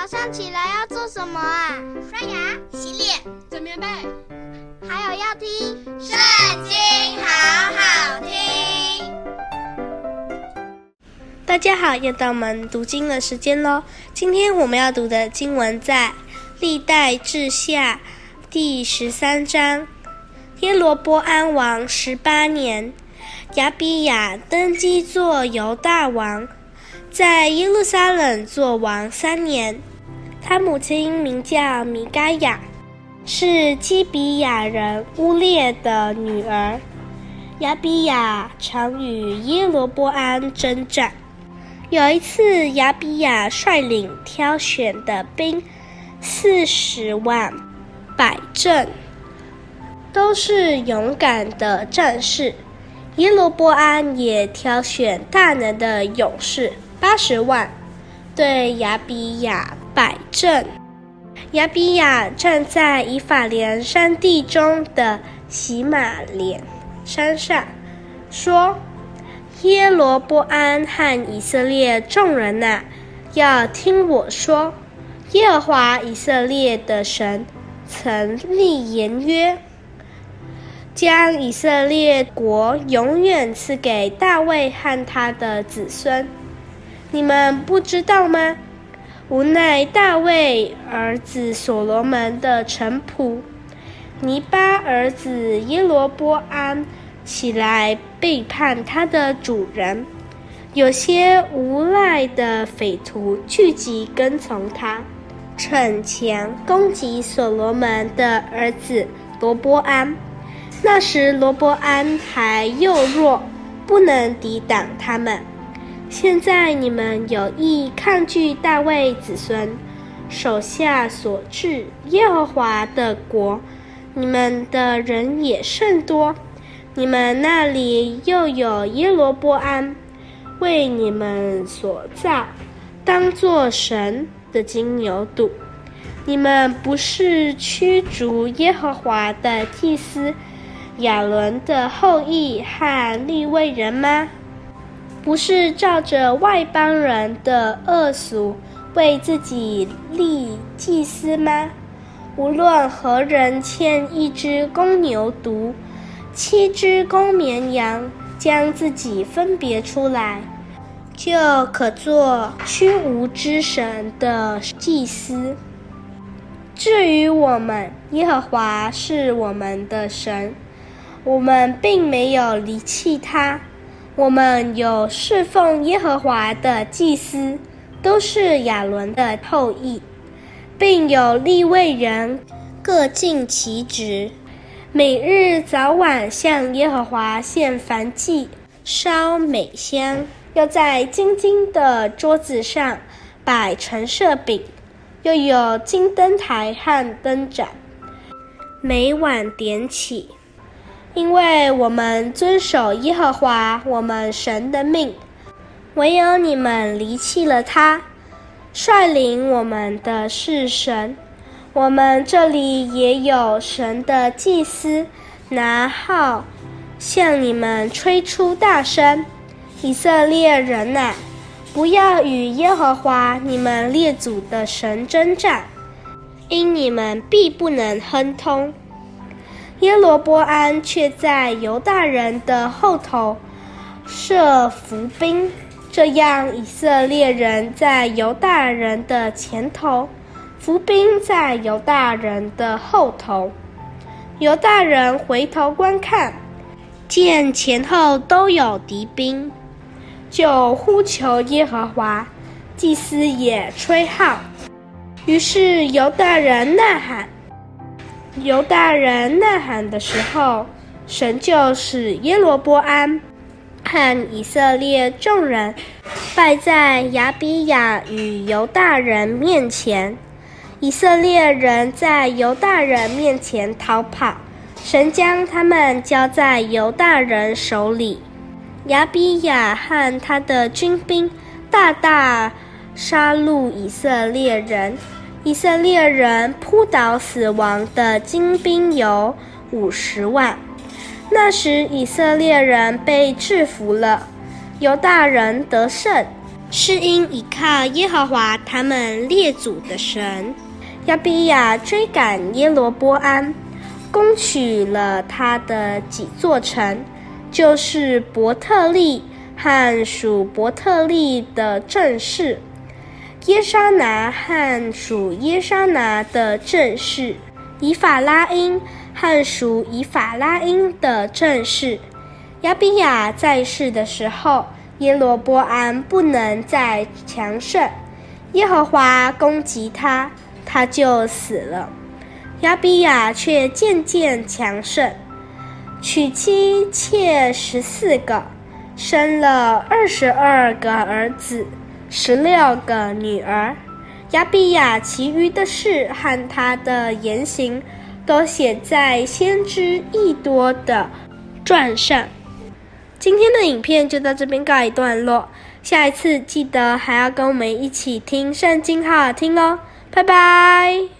早上起来要做什么啊？刷牙、洗脸、整棉被，还有要听《圣经》，好好听。大家好，又到我们读经的时间喽。今天我们要读的经文在《历代志下》第十三章。耶罗波安王十八年，亚比亚登基做犹大王。在耶路撒冷做王三年，他母亲名叫米该亚，是基比亚人乌列的女儿。亚比亚常与耶罗波安征战。有一次，亚比亚率领挑选的兵四十万，摆阵，都是勇敢的战士。耶罗波安也挑选大能的勇士。八十万，对亚比亚摆阵。亚比亚站在以法莲山地中的喜玛莲山上，说：“耶罗波安和以色列众人呐，要听我说，耶和华以色列的神曾立言约，将以色列国永远赐给大卫和他的子孙。”你们不知道吗？无奈大卫儿子所罗门的臣仆尼巴儿子耶罗波安起来背叛他的主人，有些无赖的匪徒聚集跟从他，逞强攻击所罗门的儿子罗波安。那时罗波安还幼弱，不能抵挡他们。现在你们有意抗拒大卫子孙手下所治耶和华的国，你们的人也甚多。你们那里又有耶罗波安为你们所造，当作神的金牛犊。你们不是驱逐耶和华的祭司亚伦的后裔和利未人吗？不是照着外邦人的恶俗为自己立祭司吗？无论何人牵一只公牛犊、七只公绵羊，将自己分别出来，就可做虚无之神的祭司。至于我们，耶和华是我们的神，我们并没有离弃他。我们有侍奉耶和华的祭司，都是亚伦的后裔，并有利未人各尽其职，每日早晚向耶和华献燔祭，烧美香，又在金金的桌子上摆陈设饼，又有金灯台和灯盏，每晚点起。因为我们遵守耶和华我们神的命，唯有你们离弃了他。率领我们的是神，我们这里也有神的祭司拿号向你们吹出大声。以色列人呐，不要与耶和华你们列祖的神争战，因你们必不能亨通。耶罗波安却在犹大人的后头设伏兵，这样以色列人在犹大人的前头，伏兵在犹大人的后头。犹大人回头观看，见前后都有敌兵，就呼求耶和华，祭司也吹号，于是犹大人呐喊。犹大人呐喊的时候，神就使耶罗波安和以色列众人败在亚比亚与犹大人面前。以色列人在犹大人面前逃跑，神将他们交在犹大人手里。亚比亚和他的军兵大大杀戮以色列人。以色列人扑倒死亡的精兵有五十万。那时以色列人被制服了，犹大人得胜，是因倚靠耶和华他们列祖的神。亚比亚追赶耶罗波安，攻取了他的几座城，就是伯特利和属伯特利的镇市，耶沙拿和属耶沙拿的正室，以法拉音和属以法拉音的正室。亚比亚在世的时候，耶罗波安不能再强盛，耶和华攻击他。他就死了，亚比亚却渐渐强盛，娶妻妾十四个，生了二十二个儿子，十六个女儿。亚比亚其余的事和她的言行，都写在先知以多的传上。今天的影片就到这边告一段落，下一次记得还要跟我们一起听圣经，好好听哦。拜拜。